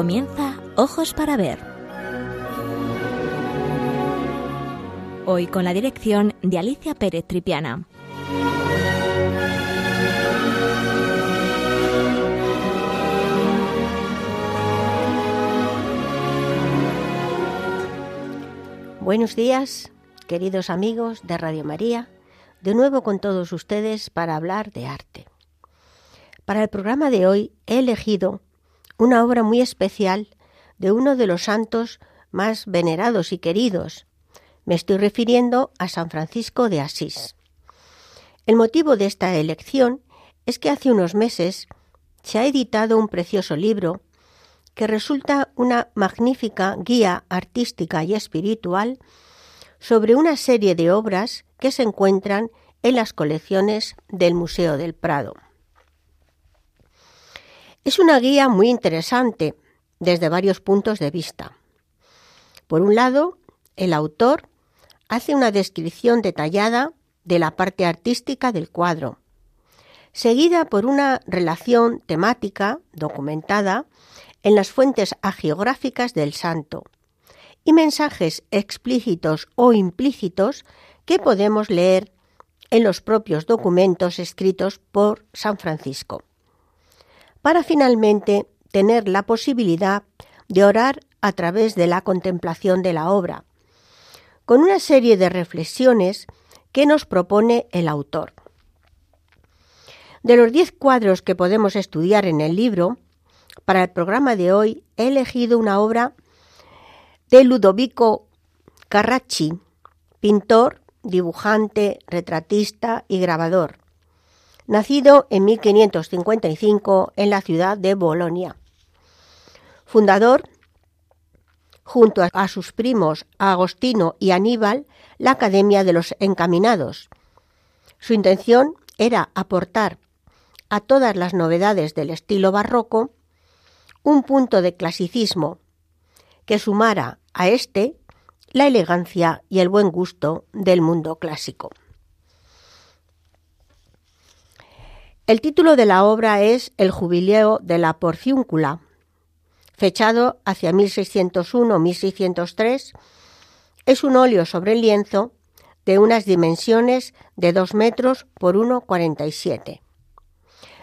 Comienza Ojos para Ver. Hoy con la dirección de Alicia Pérez Tripiana. Buenos días, queridos amigos de Radio María, de nuevo con todos ustedes para hablar de arte. Para el programa de hoy he elegido una obra muy especial de uno de los santos más venerados y queridos. Me estoy refiriendo a San Francisco de Asís. El motivo de esta elección es que hace unos meses se ha editado un precioso libro que resulta una magnífica guía artística y espiritual sobre una serie de obras que se encuentran en las colecciones del Museo del Prado. Es una guía muy interesante desde varios puntos de vista. Por un lado, el autor hace una descripción detallada de la parte artística del cuadro, seguida por una relación temática documentada en las fuentes agiográficas del santo y mensajes explícitos o implícitos que podemos leer en los propios documentos escritos por San Francisco para finalmente tener la posibilidad de orar a través de la contemplación de la obra, con una serie de reflexiones que nos propone el autor. De los diez cuadros que podemos estudiar en el libro, para el programa de hoy he elegido una obra de Ludovico Carracci, pintor, dibujante, retratista y grabador, nacido en 1555 en la ciudad de Bolonia. Fundador, junto a sus primos Agostino y Aníbal, la Academia de los Encaminados. Su intención era aportar a todas las novedades del estilo barroco un punto de clasicismo que sumara a este la elegancia y el buen gusto del mundo clásico. El título de la obra es El jubileo de la porciúncula, fechado hacia 1601-1603. Es un óleo sobre lienzo de unas dimensiones de 2 metros por 1,47.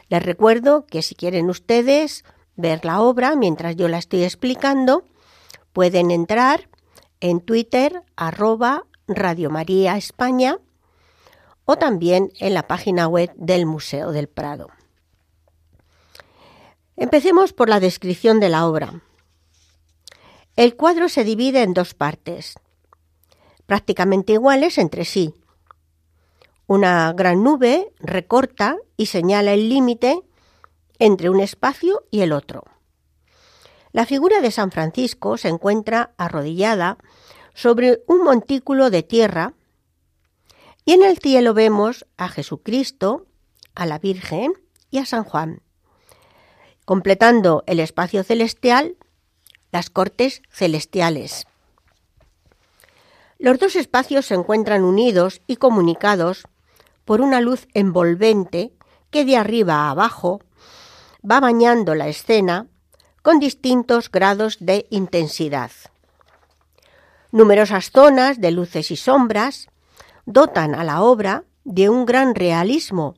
Les recuerdo que si quieren ustedes ver la obra mientras yo la estoy explicando, pueden entrar en Twitter arroba Radio María España o también en la página web del Museo del Prado. Empecemos por la descripción de la obra. El cuadro se divide en dos partes, prácticamente iguales entre sí. Una gran nube recorta y señala el límite entre un espacio y el otro. La figura de San Francisco se encuentra arrodillada sobre un montículo de tierra y en el cielo vemos a Jesucristo, a la Virgen y a San Juan, completando el espacio celestial, las cortes celestiales. Los dos espacios se encuentran unidos y comunicados por una luz envolvente que de arriba a abajo va bañando la escena con distintos grados de intensidad. Numerosas zonas de luces y sombras dotan a la obra de un gran realismo,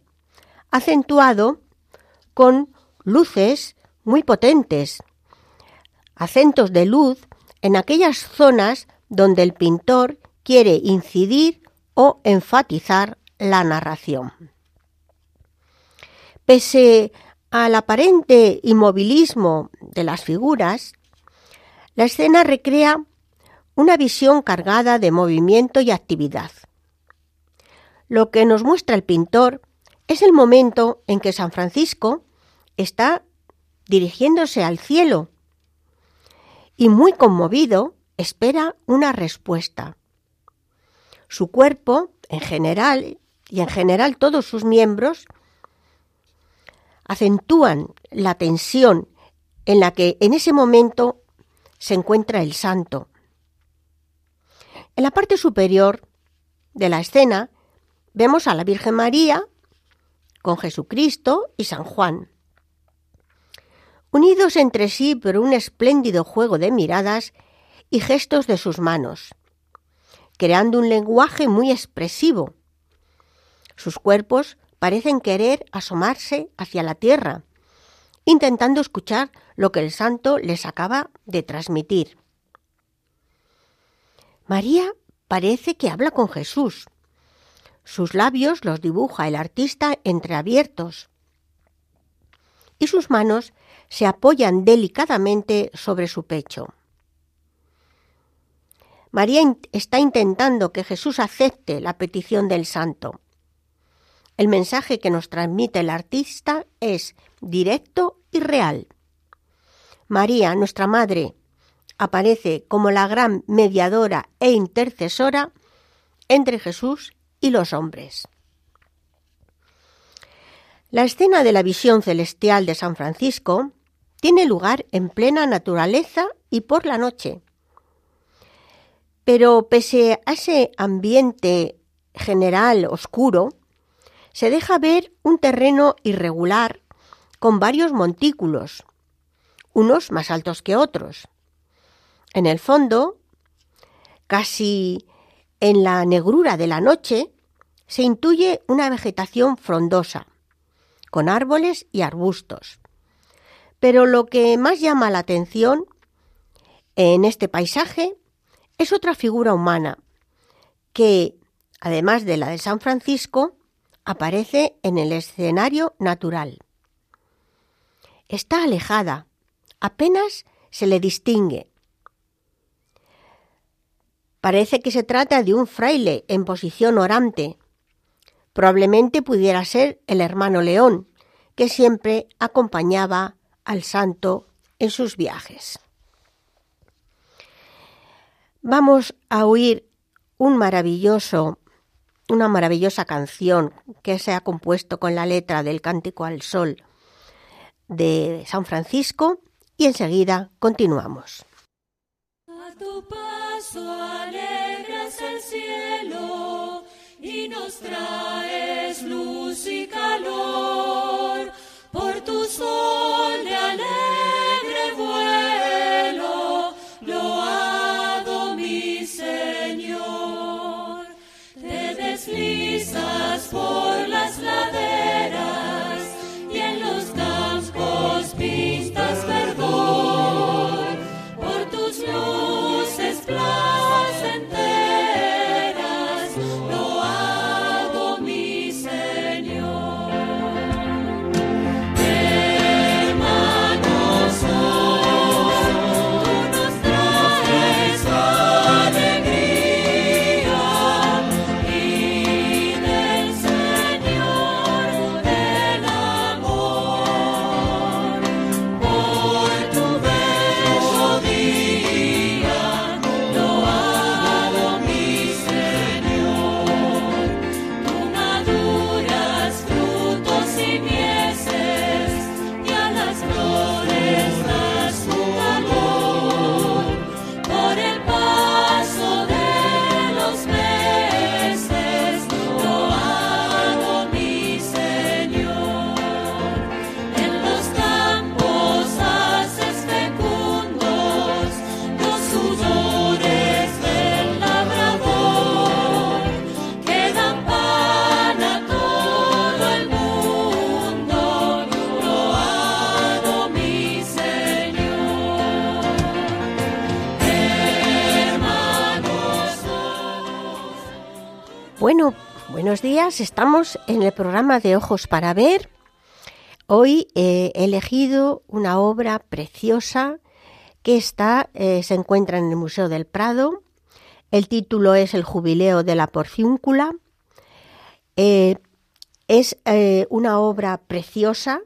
acentuado con luces muy potentes, acentos de luz en aquellas zonas donde el pintor quiere incidir o enfatizar la narración. Pese al aparente inmovilismo de las figuras, la escena recrea una visión cargada de movimiento y actividad. Lo que nos muestra el pintor es el momento en que San Francisco está dirigiéndose al cielo y muy conmovido espera una respuesta. Su cuerpo, en general, y en general todos sus miembros, acentúan la tensión en la que en ese momento se encuentra el santo. En la parte superior de la escena vemos a la Virgen María con Jesucristo y San Juan. unidos entre sí por un espléndido juego de miradas y gestos de sus manos, creando un lenguaje muy expresivo. Sus cuerpos parecen querer asomarse hacia la tierra, intentando escuchar lo que el santo les acaba de transmitir. María parece que habla con Jesús. Sus labios los dibuja el artista entreabiertos y sus manos se apoyan delicadamente sobre su pecho. María está intentando que Jesús acepte la petición del santo. El mensaje que nos transmite el artista es directo y real. María, nuestra Madre, aparece como la gran mediadora e intercesora entre Jesús y los hombres. La escena de la visión celestial de San Francisco tiene lugar en plena naturaleza y por la noche. Pero pese a ese ambiente general oscuro, se deja ver un terreno irregular con varios montículos, unos más altos que otros. En el fondo, casi en la negrura de la noche, se intuye una vegetación frondosa, con árboles y arbustos. Pero lo que más llama la atención en este paisaje es otra figura humana que, además de la de San Francisco, aparece en el escenario natural. Está alejada, apenas se le distingue. Parece que se trata de un fraile en posición orante. Probablemente pudiera ser el hermano León, que siempre acompañaba al santo en sus viajes. Vamos a oír un maravilloso, una maravillosa canción que se ha compuesto con la letra del Cántico al Sol de San Francisco y enseguida continuamos. Tu paso alegras el cielo y nos traes luz y calor por tu sol de alegre vuelo. Loado mi Señor, te deslizas por las laderas Estamos en el programa de Ojos para Ver. Hoy eh, he elegido una obra preciosa que está, eh, se encuentra en el Museo del Prado. El título es El Jubileo de la Porciúncula. Eh, es una obra preciosa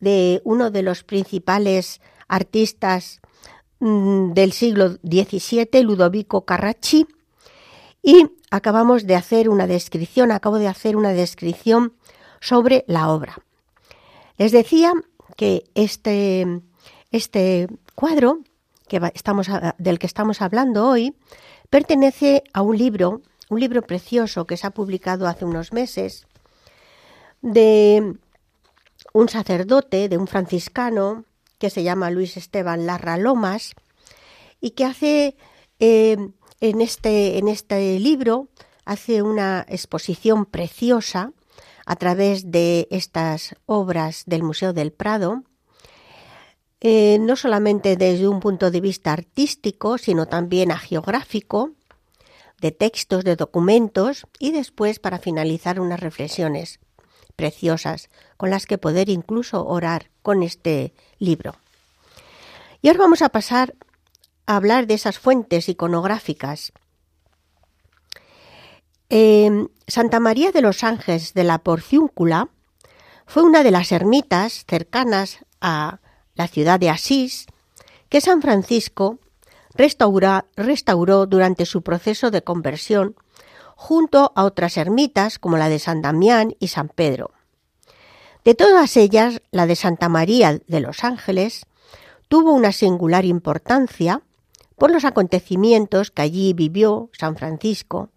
de uno de los principales artistas mm, del siglo XVII, Ludovico Carracci, y acabamos de hacer una descripción, acabo de hacer una descripción sobre la obra. Les decía que este, este cuadro que estamos, del que estamos hablando hoy pertenece a un libro, un libro precioso que se ha publicado hace unos meses, de un sacerdote, de un franciscano, que se llama Luis Esteban Larra Lomas y que hace eh, en, este, en este libro hace una exposición preciosa a través de estas obras del Museo del Prado, eh, no solamente desde un punto de vista artístico, sino también geográfico, de textos, de documentos y después para finalizar unas reflexiones preciosas con las que poder incluso orar con este libro. Y ahora vamos a pasar hablar de esas fuentes iconográficas. Em, Santa María de los Ángeles de la Porciúncula fue una de las ermitas cercanas a la ciudad de Asís que San Francisco restauró durante su proceso de conversión junto a otras ermitas como la de San Damián y San Pedro. De todas ellas, la de Santa María de los Ángeles tuvo una singular importancia por los acontecimientos que allí vivió San Francisco.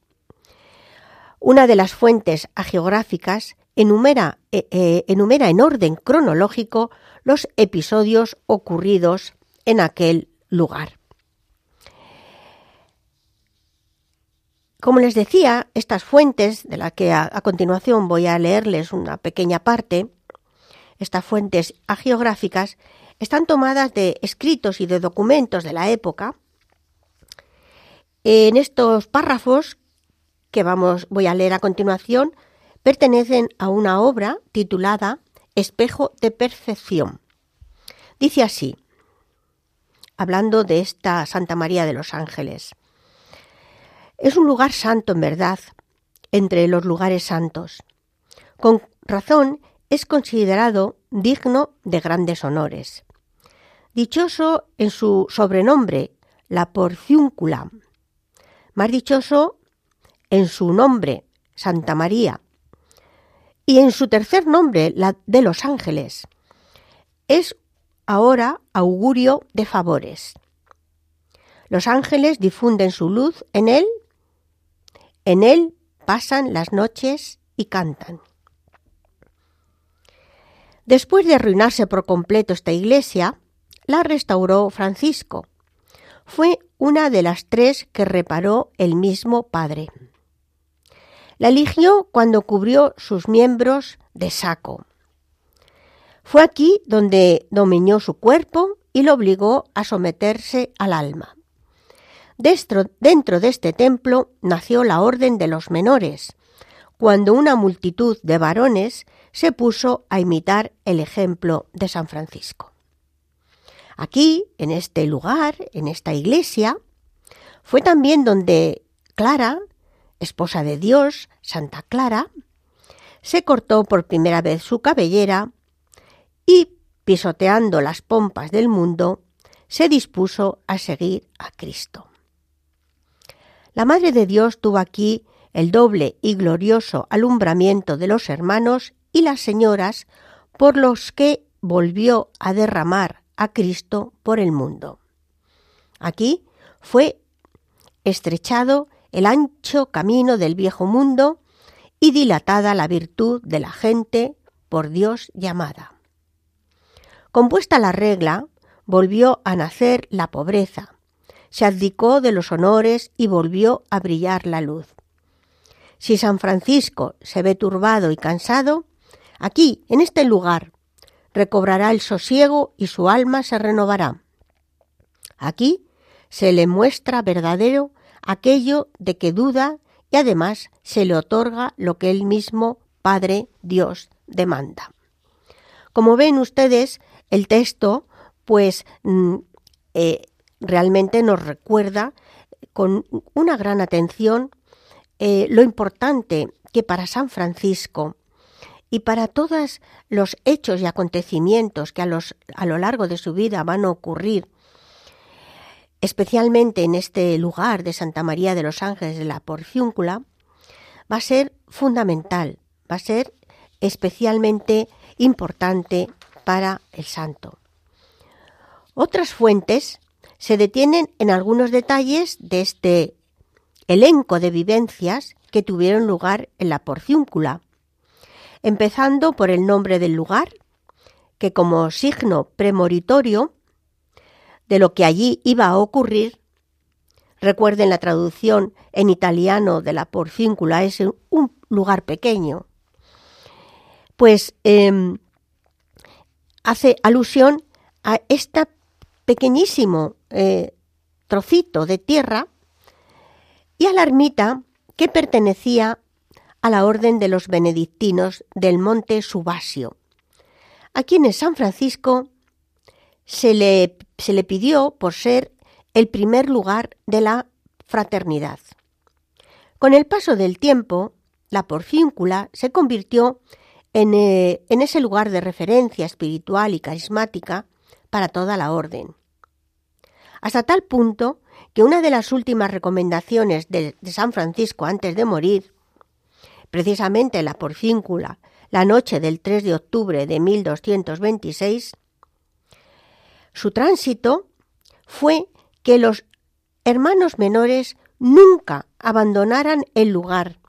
Una de las fuentes agiográficas enumera, eh, eh, enumera en orden cronológico los episodios ocurridos en aquel lugar. Como les decía, estas fuentes, de las que a, continuación voy a leerles una pequeña parte, estas fuentes agiográficas, están tomadas de escritos y de documentos de la época. En estos párrafos que vamos, voy a leer a continuación, pertenecen a una obra titulada Espejo de Perfección. Dice así, hablando de esta Santa María de los Ángeles. Es un lugar santo en verdad, entre los lugares santos. Con razón es considerado digno de grandes honores. Dichoso en su sobrenombre, la porciúncula. Más dichoso en su nombre, Santa María. Y en su tercer nombre, la de los ángeles. Es ahora augurio de favores. Los ángeles difunden su luz en él en él pasan las noches y cantan. Después de arruinarse por completo esta iglesia, la restauró Francisco. Fue una de las tres que reparó el mismo padre. La eligió cuando cubrió sus miembros de saco. Fue aquí donde dominó su cuerpo y lo obligó a someterse al alma. Dentro, de este templo nació la Orden de los Menores, cuando una multitud de varones se puso a imitar el ejemplo de San Francisco. Aquí, en este lugar, en esta iglesia, fue también donde Clara, esposa de Dios, Santa Clara, se cortó por primera vez su cabellera y, pisoteando las pompas del mundo, se dispuso a seguir a Cristo. La Madre de Dios tuvo aquí el doble y glorioso alumbramiento de los hermanos y las señoras por los que volvió a derramar a Cristo por el mundo. Aquí fue estrechado el ancho camino del viejo mundo y dilatada la virtud de la gente por Dios llamada. Compuesta la regla, volvió a nacer la pobreza, se abdicó de los honores y volvió a brillar la luz. Si San Francisco se ve turbado y cansado, aquí, en este lugar, recobrará el sosiego y su alma se renovará. Aquí se le muestra verdadero aquello de que duda y además se le otorga lo que él mismo, Padre Dios, demanda. Como ven ustedes, el texto, pues mm, eh, realmente nos recuerda con una gran atención eh, lo importante que para San Francisco y para todos los hechos y acontecimientos que a, lo largo de su vida van a ocurrir, especialmente en este lugar de Santa María de los Ángeles de la Porciúncula, va a ser fundamental, va a ser especialmente importante para el santo. Otras fuentes se detienen en algunos detalles de este elenco de vivencias que tuvieron lugar en la porciúncula, empezando por el nombre del lugar, que como signo premonitorio de lo que allí iba a ocurrir, recuerden la traducción en italiano de la porcíncula, es un lugar pequeño, pues eh, hace alusión a este pequeñísimo eh, trocito de tierra y a la ermita que pertenecía a la orden de los benedictinos del monte Subasio, a quienes San Francisco se le, se le pidió por ser el primer lugar de la fraternidad. Con el paso del tiempo, la porcíncula se convirtió en, eh, en, ese lugar de referencia espiritual y carismática para toda la orden. Hasta tal punto que una de las últimas recomendaciones de, de San Francisco antes de morir, precisamente la porcíncula, la noche del 3 de octubre de 1226, su tránsito fue que los hermanos menores nunca abandonaran el lugar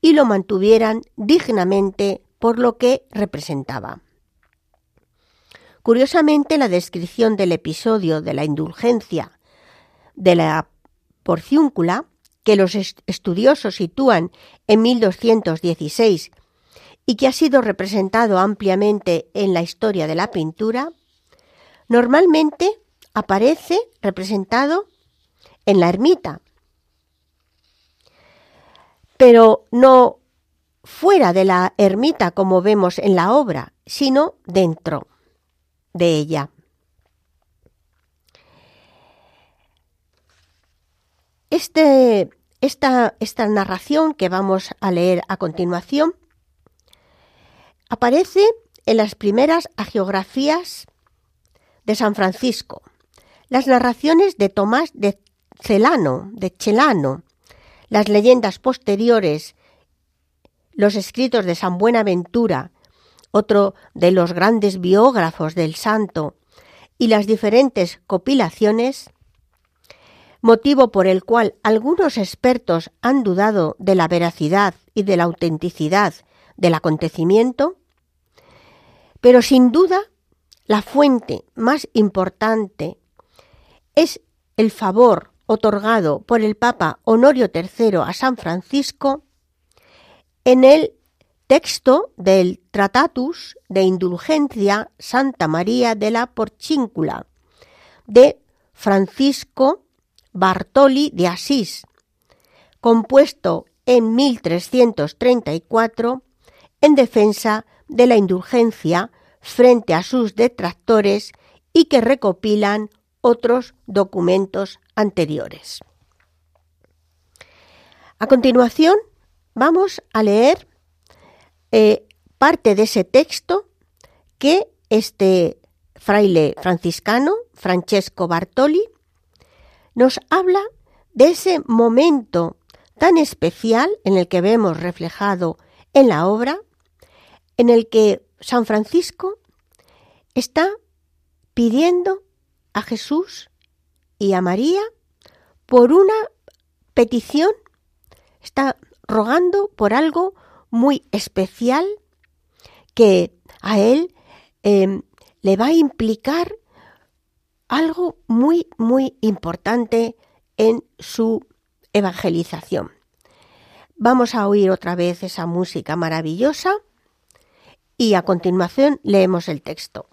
y lo mantuvieran dignamente por lo que representaba. Curiosamente, la descripción del episodio de la indulgencia de la porciúncula, que los estudiosos sitúan en 1216 y que ha sido representado ampliamente en la historia de la pintura, normalmente aparece representado en la ermita, pero no fuera de la ermita como vemos en la obra, sino dentro de ella. Este, esta, esta narración que vamos a leer a continuación aparece en las primeras agiografías de San Francisco, las narraciones de Tomás de Celano, de las leyendas posteriores los escritos de San Buenaventura, otro de los grandes biógrafos del santo, y las diferentes compilaciones, motivo por el cual algunos expertos han dudado de la veracidad y de la autenticidad del acontecimiento, pero sin duda la fuente más importante es el favor otorgado por el Papa Honorio III a San Francisco en el texto del Tratatus de Indulgencia Santa María de la Porcíncula de Francisco Bartoli de Asís, compuesto en 1334 en defensa de la indulgencia frente a sus detractores y que recopilan otros documentos anteriores. A continuación, vamos a leer eh, parte de ese texto que este fraile franciscano, Francesco Bartoli, nos habla de ese momento tan especial en el que vemos reflejado en la obra, en el que San Francisco está pidiendo a Jesús y a María por una petición, está rogando por algo muy especial que a él eh, le va a implicar algo muy, muy importante en su evangelización. Vamos a oír otra vez esa música maravillosa y a continuación leemos el texto.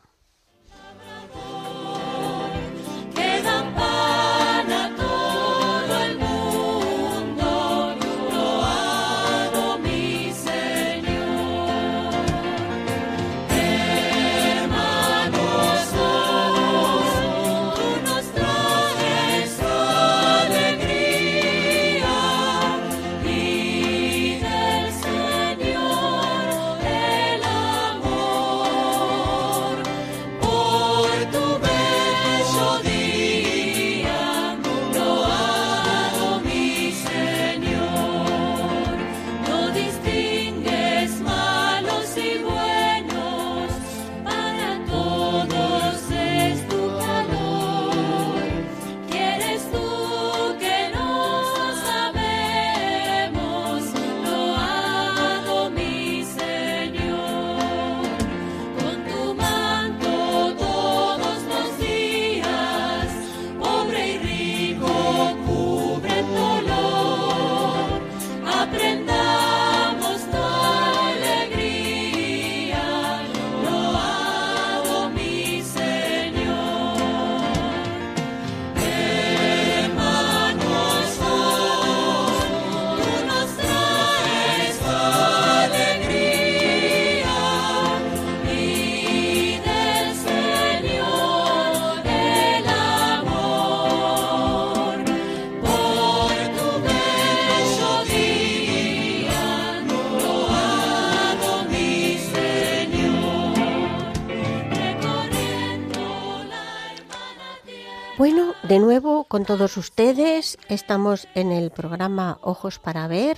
Con todos ustedes, estamos en el programa Ojos para Ver.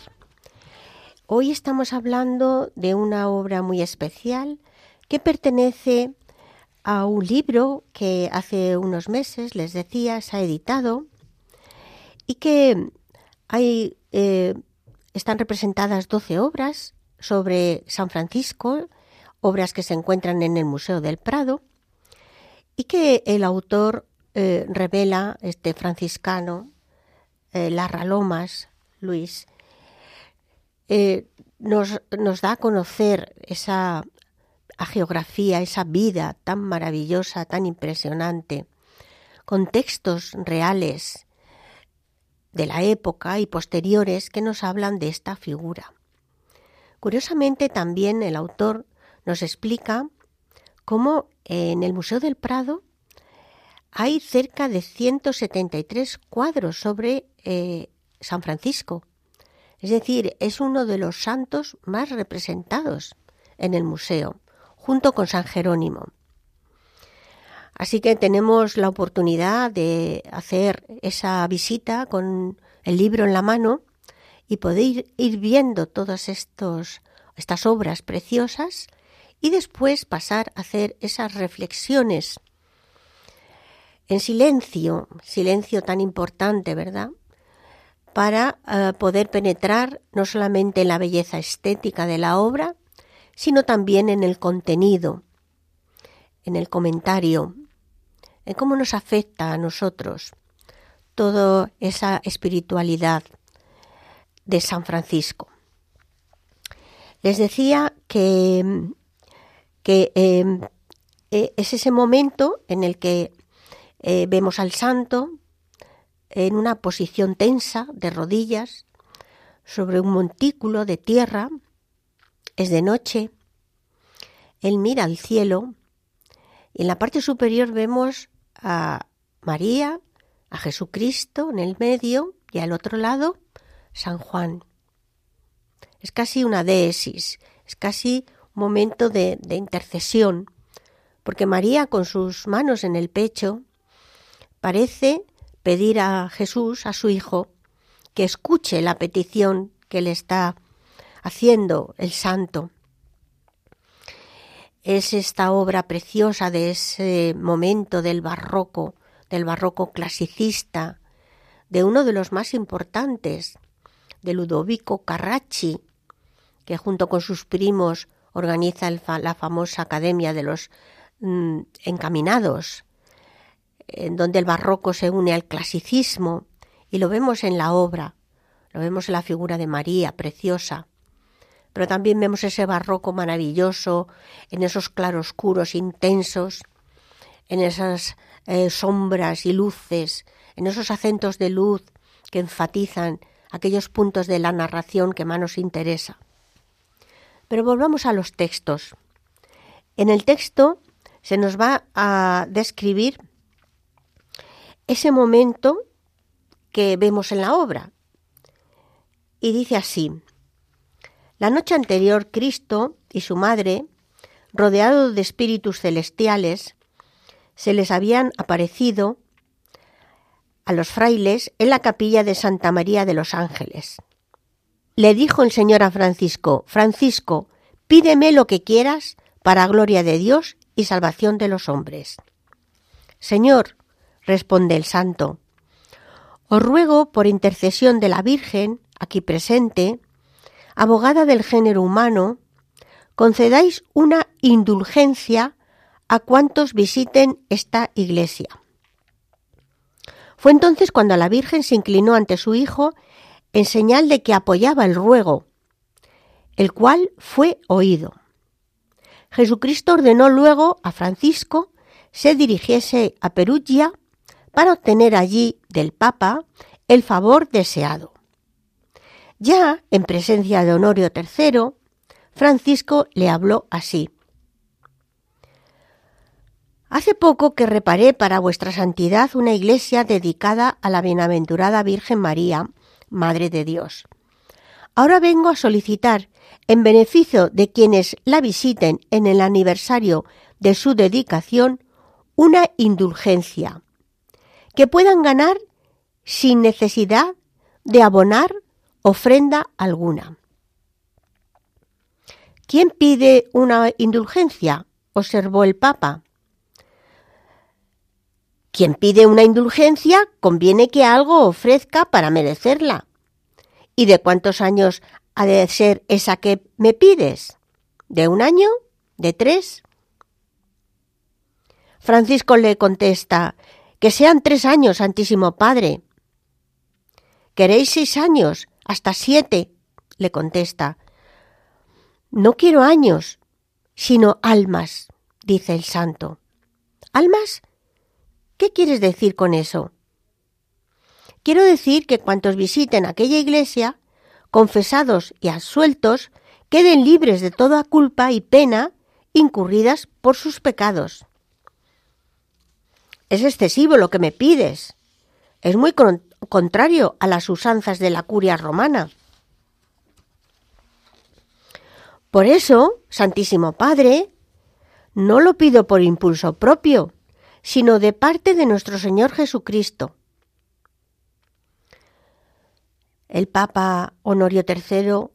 Hoy estamos hablando de una obra muy especial que pertenece a un libro que hace unos meses, les decía, se ha editado y que hay, eh, están representadas 12 obras sobre San Francisco, obras que se encuentran en el Museo del Prado y que el autor eh, revela este franciscano, eh, Larra Lomas, Luis, eh, nos, nos, da a conocer esa geografía, esa vida tan maravillosa, tan impresionante, con textos reales de la época y posteriores que nos hablan de esta figura. Curiosamente también el autor nos explica cómo en el Museo del Prado hay cerca de 173 cuadros sobre eh, San Francisco. Es decir, es uno de los santos más representados en el museo, junto con San Jerónimo. Así que tenemos la oportunidad de hacer esa visita con el libro en la mano y poder ir viendo todas estos, estas obras preciosas y después pasar a hacer esas reflexiones en silencio, silencio tan importante, ¿verdad? Para uh, poder penetrar no solamente en la belleza estética de la obra, sino también en el contenido, en el comentario, en cómo nos afecta a nosotros toda esa espiritualidad de San Francisco. Les decía que, que eh, es ese momento en el que eh, vemos al santo en una posición tensa de rodillas sobre un montículo de tierra. Es de noche. Él mira al cielo y en la parte superior vemos a María, a Jesucristo en el medio y al otro lado San Juan. Es casi una deesis, es casi un momento de, de intercesión, porque María con sus manos en el pecho parece pedir a Jesús, a su Hijo, que escuche la petición que le está haciendo el santo. Es esta obra preciosa de ese momento del barroco, del barroco clasicista, de uno de los más importantes, de Ludovico Carracci, que junto con sus primos organiza la famosa Academia de los mm, Encaminados, en donde el barroco se une al clasicismo y lo vemos en la obra, lo vemos en la figura de María, preciosa, pero también vemos ese barroco maravilloso en esos claroscuros intensos, en esas eh, sombras y luces, en esos acentos de luz que enfatizan aquellos puntos de la narración que más nos interesa. Pero volvamos a los textos. En el texto se nos va a describir ese momento que vemos en la obra. Y dice así, la noche anterior Cristo y su madre, rodeados de espíritus celestiales, se les habían aparecido a los frailes en la capilla de Santa María de los Ángeles. Le dijo el Señor a Francisco, Francisco, pídeme lo que quieras para gloria de Dios y salvación de los hombres. Señor, responde el santo. Os ruego por intercesión de la Virgen, aquí presente, abogada del género humano, concedáis una indulgencia a cuantos visiten esta iglesia. Fue entonces cuando la Virgen se inclinó ante su Hijo en señal de que apoyaba el ruego, el cual fue oído. Jesucristo ordenó luego a Francisco se dirigiese a Perugia para obtener allí del Papa el favor deseado. Ya en presencia de Honorio III, Francisco le habló así. Hace poco que reparé para vuestra santidad una iglesia dedicada a la bienaventurada Virgen María, Madre de Dios. Ahora vengo a solicitar, en beneficio de quienes la visiten en el aniversario de su dedicación, una indulgencia que puedan ganar sin necesidad de abonar ofrenda alguna. ¿Quién pide una indulgencia? observó el Papa. Quien pide una indulgencia conviene que algo ofrezca para merecerla. ¿Y de cuántos años ha de ser esa que me pides? ¿De un año? ¿De tres? Francisco le contesta, que sean tres años, Santísimo Padre. ¿Queréis seis años? Hasta siete, le contesta. No quiero años, sino almas, dice el santo. ¿Almas? ¿Qué quieres decir con eso? Quiero decir que cuantos visiten aquella iglesia, confesados y absueltos, queden libres de toda culpa y pena incurridas por sus pecados. Es excesivo lo que me pides. Es muy contrario a las usanzas de la curia romana. Por eso, Santísimo Padre, no lo pido por impulso propio, sino de parte de nuestro Señor Jesucristo. El Papa Honorio III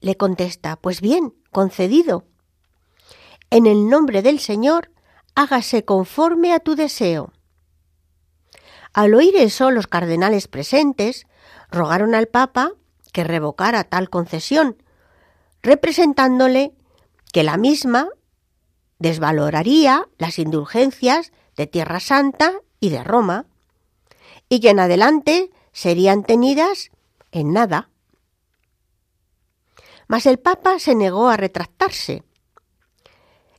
le contesta, pues bien, concedido. En el nombre del Señor, hágase conforme a tu deseo. Al oír eso, los cardenales presentes rogaron al Papa que revocara tal concesión, representándole que la misma desvaloraría las indulgencias de Tierra Santa y de Roma, y que en adelante serían tenidas en nada. Mas el Papa se negó a retractarse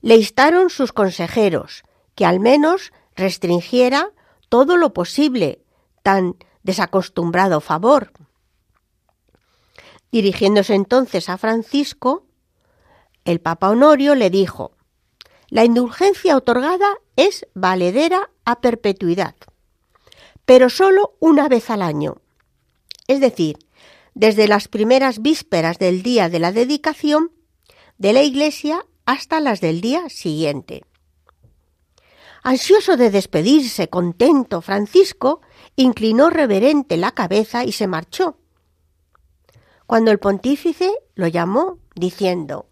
le instaron sus consejeros que al menos restringiera todo lo posible tan desacostumbrado favor. Dirigiéndose entonces a Francisco, el Papa Honorio le dijo, la indulgencia otorgada es valedera a perpetuidad, pero solo una vez al año, es decir, desde las primeras vísperas del día de la dedicación de la Iglesia hasta las del día siguiente. Ansioso de despedirse, contento, Francisco inclinó reverente la cabeza y se marchó. Cuando el pontífice lo llamó, diciendo,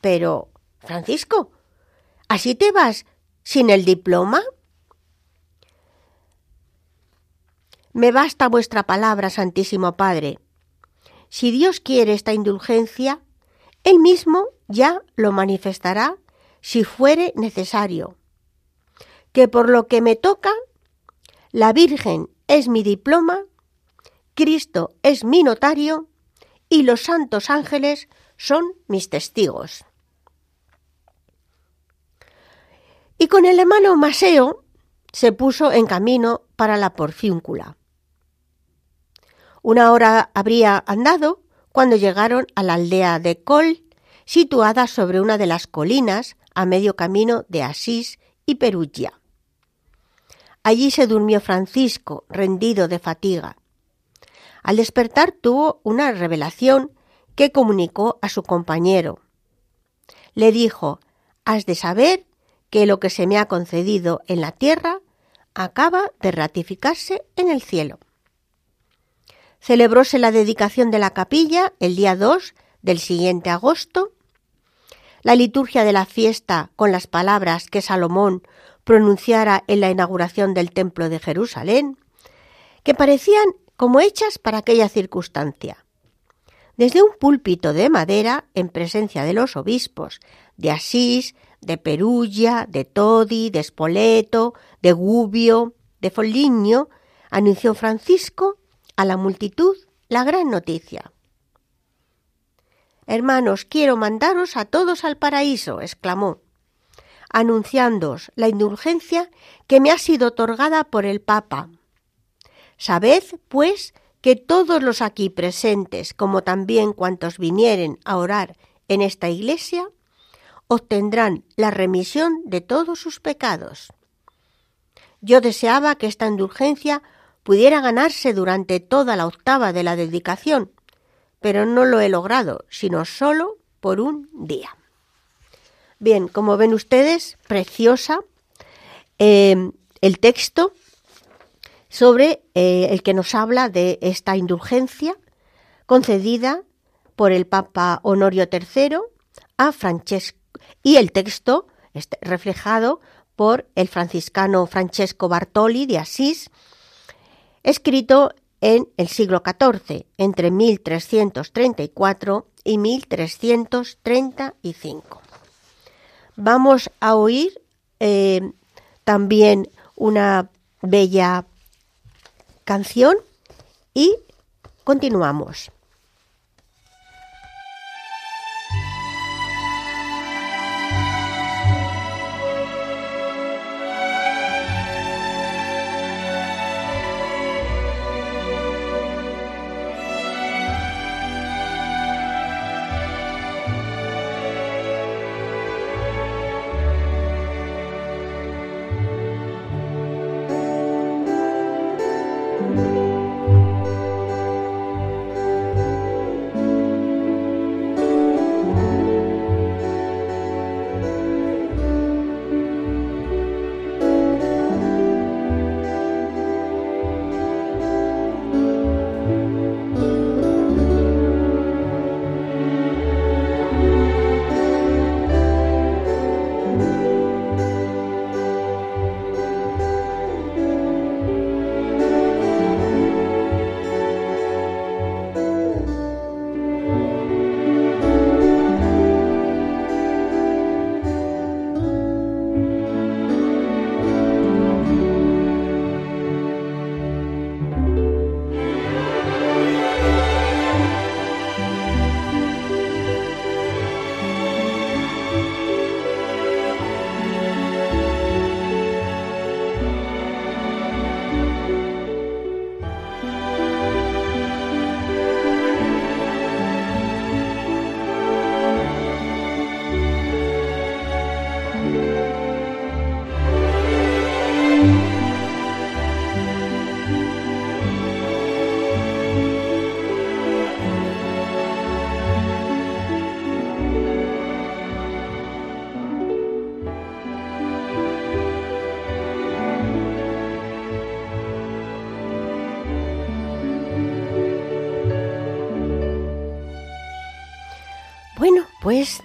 Pero, Francisco, ¿así te vas sin el diploma? Me basta vuestra palabra, Santísimo Padre. Si Dios quiere esta indulgencia, él mismo ya lo manifestará si fuere necesario. Que por lo que me toca, la Virgen es mi diploma, Cristo es mi notario y los santos ángeles son mis testigos. Y con el hermano Maseo se puso en camino para la porciúncula. Una hora habría andado cuando llegaron a la aldea de Col, situada sobre una de las colinas a medio camino de Asís y Perugia. Allí se durmió Francisco, rendido de fatiga. Al despertar tuvo una revelación que comunicó a su compañero. Le dijo, Has de saber que lo que se me ha concedido en la tierra acaba de ratificarse en el cielo celebróse la dedicación de la capilla el día 2 del siguiente agosto. La liturgia de la fiesta con las palabras que Salomón pronunciara en la inauguración del Templo de Jerusalén, que parecían como hechas para aquella circunstancia. Desde un púlpito de madera, en presencia de los obispos de Asís, de Perugia, de Todi, de Spoleto, de Gubbio, de Foligno, anunció Francisco a la multitud la gran noticia. Hermanos, quiero mandaros a todos al paraíso, exclamó, anunciándoos la indulgencia que me ha sido otorgada por el Papa. Sabed, pues, que todos los aquí presentes, como también cuantos vinieren a orar en esta iglesia, obtendrán la remisión de todos sus pecados. Yo deseaba que esta indulgencia pudiera ganarse durante toda la octava de la dedicación, pero no lo he logrado, sino solo por un día. Bien, como ven ustedes, preciosa eh, el texto sobre eh, el que nos habla de esta indulgencia concedida por el Papa Honorio III a Francesco y el texto este, reflejado por el franciscano Francesco Bartoli de Asís, escrito en el siglo XIV, entre 1334 y 1335. Vamos a oír eh, también una bella canción y continuamos.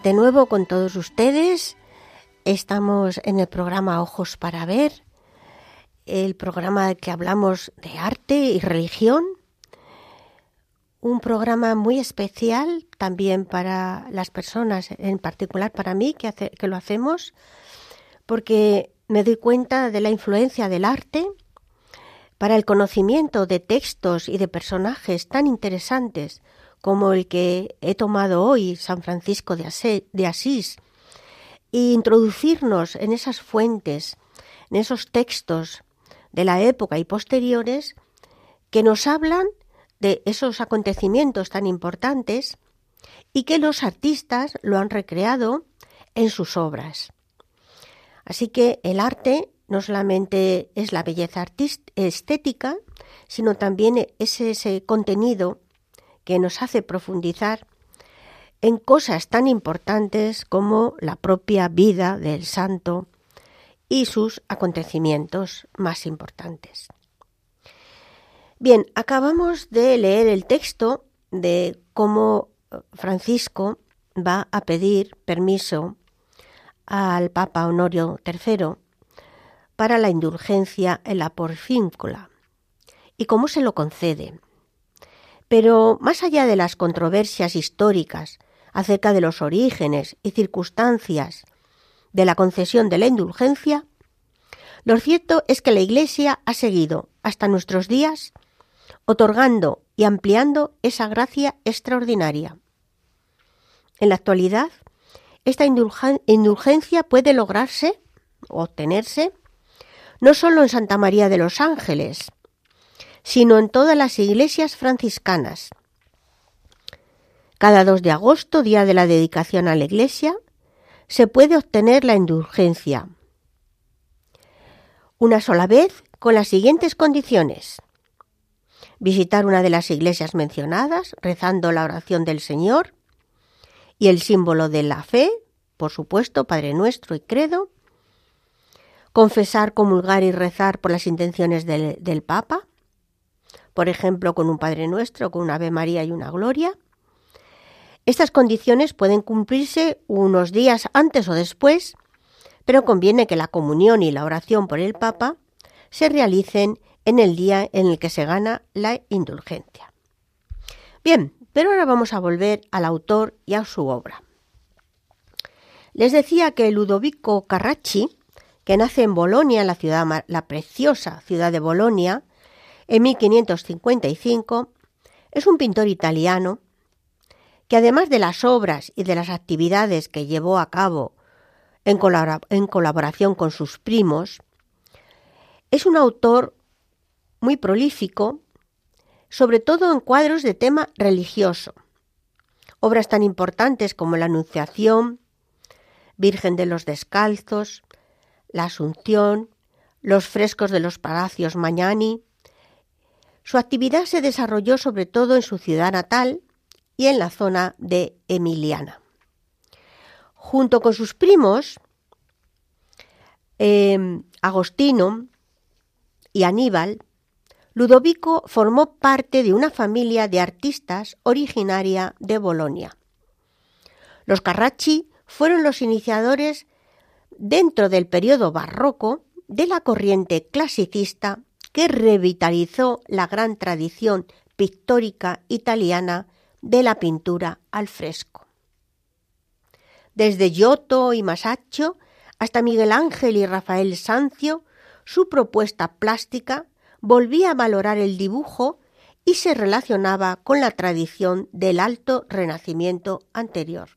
De nuevo con todos ustedes. Estamos en el programa Ojos para Ver, el programa que hablamos de arte y religión, un programa muy especial también para las personas, en particular para mí que, que lo hacemos, porque me doy cuenta de la influencia del arte para el conocimiento de textos y de personajes tan interesantes como el que he tomado hoy, San Francisco de Asís, e introducirnos en esas fuentes, en esos textos de la época y posteriores que nos hablan de esos acontecimientos tan importantes y que los artistas lo han recreado en sus obras. Así que el arte no solamente es la belleza estética, sino también es ese contenido que nos hace profundizar en cosas tan importantes como la propia vida del santo y sus acontecimientos más importantes. Bien, acabamos de leer el texto de cómo Francisco va a pedir permiso al Papa Honorio III para la indulgencia en la porfíncula y cómo se lo concede. Pero más allá de las controversias históricas acerca de los orígenes y circunstancias de la concesión de la indulgencia, lo cierto es que la Iglesia ha seguido hasta nuestros días otorgando y ampliando esa gracia extraordinaria. En la actualidad, esta indulgencia puede lograrse o obtenerse no solo en Santa María de los Ángeles, sino en todas las iglesias franciscanas. Cada 2 de agosto, día de la dedicación a la iglesia, se puede obtener la indulgencia. Una sola vez con las siguientes condiciones. Visitar una de las iglesias mencionadas rezando la oración del Señor y el símbolo de la fe, por supuesto, Padre Nuestro y Credo. confesar, comulgar y rezar por las intenciones del, del Papa, por ejemplo, con un Padre Nuestro, con una Ave María y una Gloria. Estas condiciones pueden cumplirse unos días antes o después, pero conviene que la comunión y la oración por el Papa se realicen en el día en el que se gana la indulgencia. Bien, pero ahora vamos a volver al autor y a su obra. Les decía que Ludovico Carracci, que nace en Bolonia, la, ciudad, la preciosa ciudad de Bolonia, en 1555, es un pintor italiano que además de las obras y de las actividades que llevó a cabo en, colaboración con sus primos, es un autor muy prolífico, sobre todo en cuadros de tema religioso. Obras tan importantes como La Anunciación, Virgen de los Descalzos, La Asunción, los frescos de los palacios Mañani. Su actividad se desarrolló sobre todo en su ciudad natal y en la zona de Emiliana. Junto con sus primos, eh, Agostino y Aníbal, Ludovico formó parte de una familia de artistas originaria de Bolonia. Los Carracci fueron los iniciadores dentro del periodo barroco de la corriente clasicista que revitalizó la gran tradición pictórica italiana de la pintura al fresco. Desde Giotto y Masaccio hasta Miguel Ángel y Rafael Sancio, su propuesta plástica volvía a valorar el dibujo y se relacionaba con la tradición del alto renacimiento anterior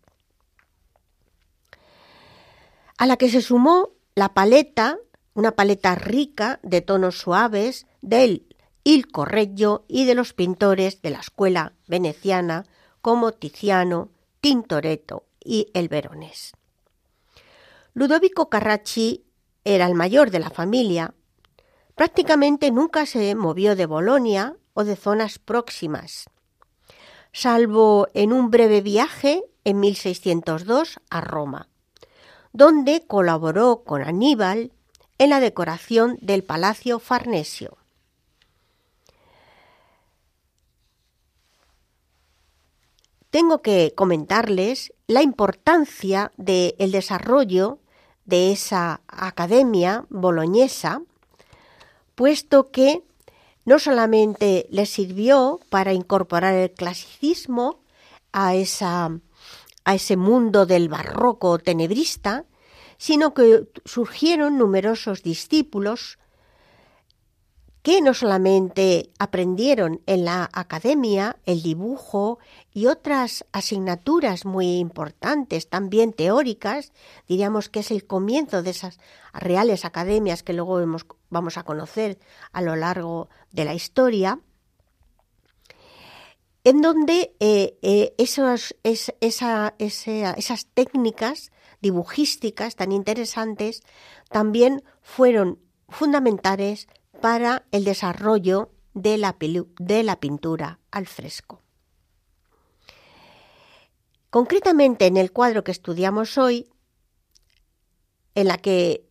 a la que se sumó la paleta, una paleta rica de tonos suaves del Il Correggio y de los pintores de la escuela veneciana como Tiziano, Tintoretto y el Veronés. Ludovico Carracci era el mayor de la familia. Prácticamente nunca se movió de Bolonia o de zonas próximas, salvo en un breve viaje en 1602 a Roma donde colaboró con Aníbal en la decoración del Palacio Farnesio. Tengo que comentarles la importancia del desarrollo de esa academia boloñesa, puesto que no solamente le sirvió para incorporar el clasicismo a esa a ese mundo del barroco tenebrista, sino que surgieron numerosos discípulos que no solamente aprendieron en la academia el dibujo y otras asignaturas muy importantes, también teóricas, diríamos que es el comienzo de esas reales academias que luego vamos a conocer a lo largo de la historia, en donde eh, eh, esas técnicas dibujísticas tan interesantes también fueron fundamentales para el desarrollo de la, de la pintura al fresco. Concretamente en el cuadro que estudiamos hoy, en la que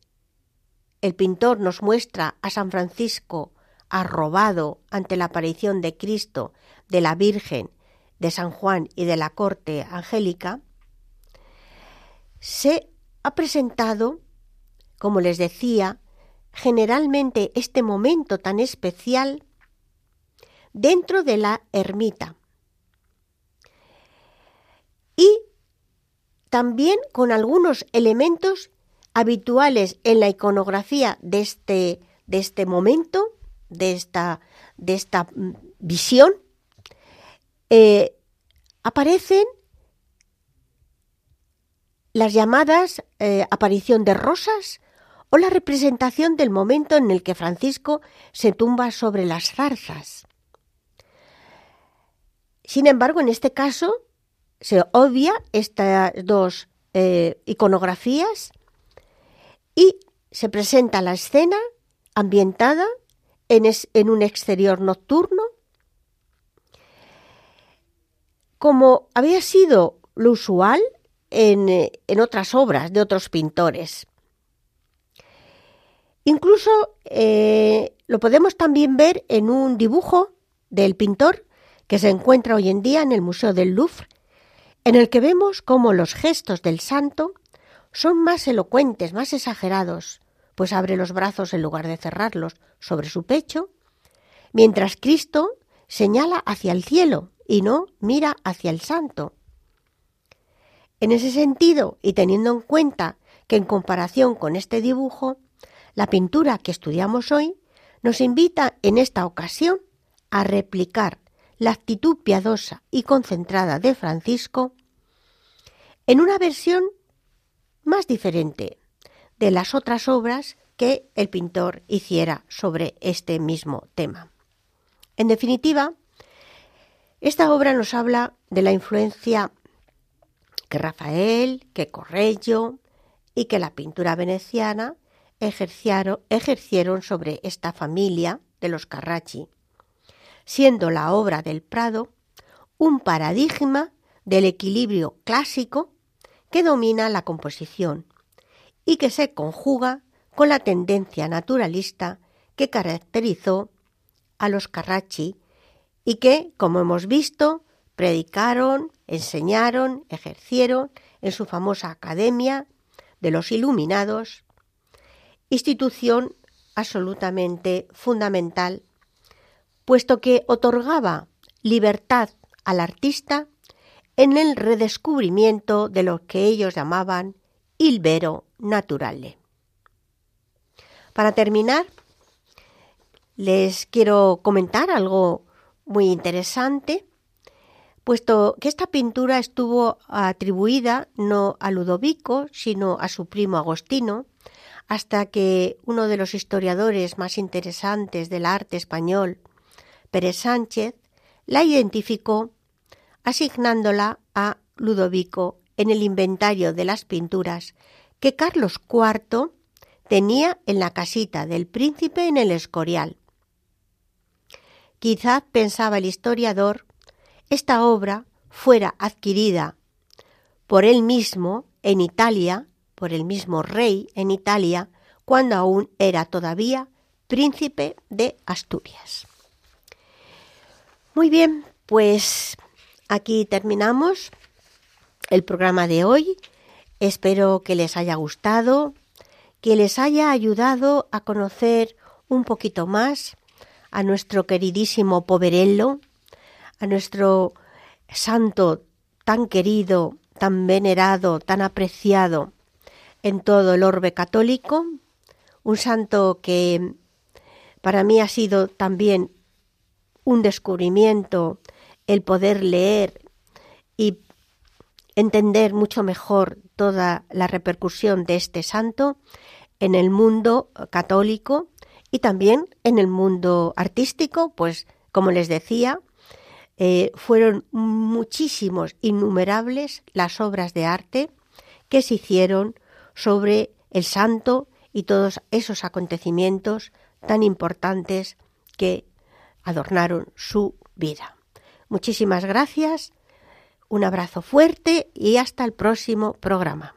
el pintor nos muestra a San Francisco arrobado ante la aparición de Cristo de la Virgen, de San Juan y de la corte angélica, se ha presentado, como les decía, generalmente este momento tan especial dentro de la ermita. Y también con algunos elementos habituales en la iconografía de este, de este momento, de esta, de esta mm, visión, eh, aparecen las llamadas eh, aparición de rosas o la representación del momento en el que Francisco se tumba sobre las zarzas. Sin embargo, en este caso se obvia estas dos eh, iconografías y se presenta la escena ambientada en un exterior nocturno como había sido lo usual en, eh, otras obras de otros pintores. Incluso eh, lo podemos también ver en un dibujo del pintor que se encuentra hoy en día en el Museo del Louvre, en el que vemos cómo los gestos del santo son más elocuentes, más exagerados, pues abre los brazos en lugar de cerrarlos sobre su pecho, mientras Cristo señala hacia el cielo y no mira hacia el santo. En ese sentido, y teniendo en cuenta que en comparación con este dibujo, la pintura que estudiamos hoy nos invita en esta ocasión a replicar la actitud piadosa y concentrada de Francisco en una versión más diferente de las otras obras que el pintor hiciera sobre este mismo tema. En definitiva, esta obra nos habla de la influencia que Rafael, que Correggio y que la pintura veneciana ejercieron, ejercieron sobre esta familia de los Carracci, siendo la obra del Prado un paradigma del equilibrio clásico que domina la composición y que se conjuga con la tendencia naturalista que caracterizó a los Carracci y que, como hemos visto, predicaron, enseñaron, ejercieron en su famosa Academia de los Iluminados, institución absolutamente fundamental, puesto que otorgaba libertad al artista en el redescubrimiento de lo que ellos llamaban il vero naturale. Para terminar, les quiero comentar algo muy interesante, puesto que esta pintura estuvo atribuida no a Ludovico, sino a su primo Agostino, hasta que uno de los historiadores más interesantes del arte español, Pérez Sánchez, la identificó asignándola a Ludovico en el inventario de las pinturas que Carlos IV tenía en la casita del príncipe en el Escorial. Quizá pensaba el historiador esta obra fuera adquirida por él mismo en Italia, por el mismo rey en Italia, cuando aún era todavía príncipe de Asturias. Muy bien, pues aquí terminamos el programa de hoy. Espero que les haya gustado, que les haya ayudado a conocer un poquito más a nuestro queridísimo Poverello, a nuestro santo tan querido, tan venerado, tan apreciado en todo el orbe católico, un santo que para mí ha sido también un descubrimiento el poder leer y entender mucho mejor toda la repercusión de este santo en el mundo católico y también en el mundo artístico, pues como les decía, eh, fueron muchísimos, innumerables las obras de arte que se hicieron sobre el santo y todos esos acontecimientos tan importantes que adornaron su vida. Muchísimas gracias, un abrazo fuerte y hasta el próximo programa.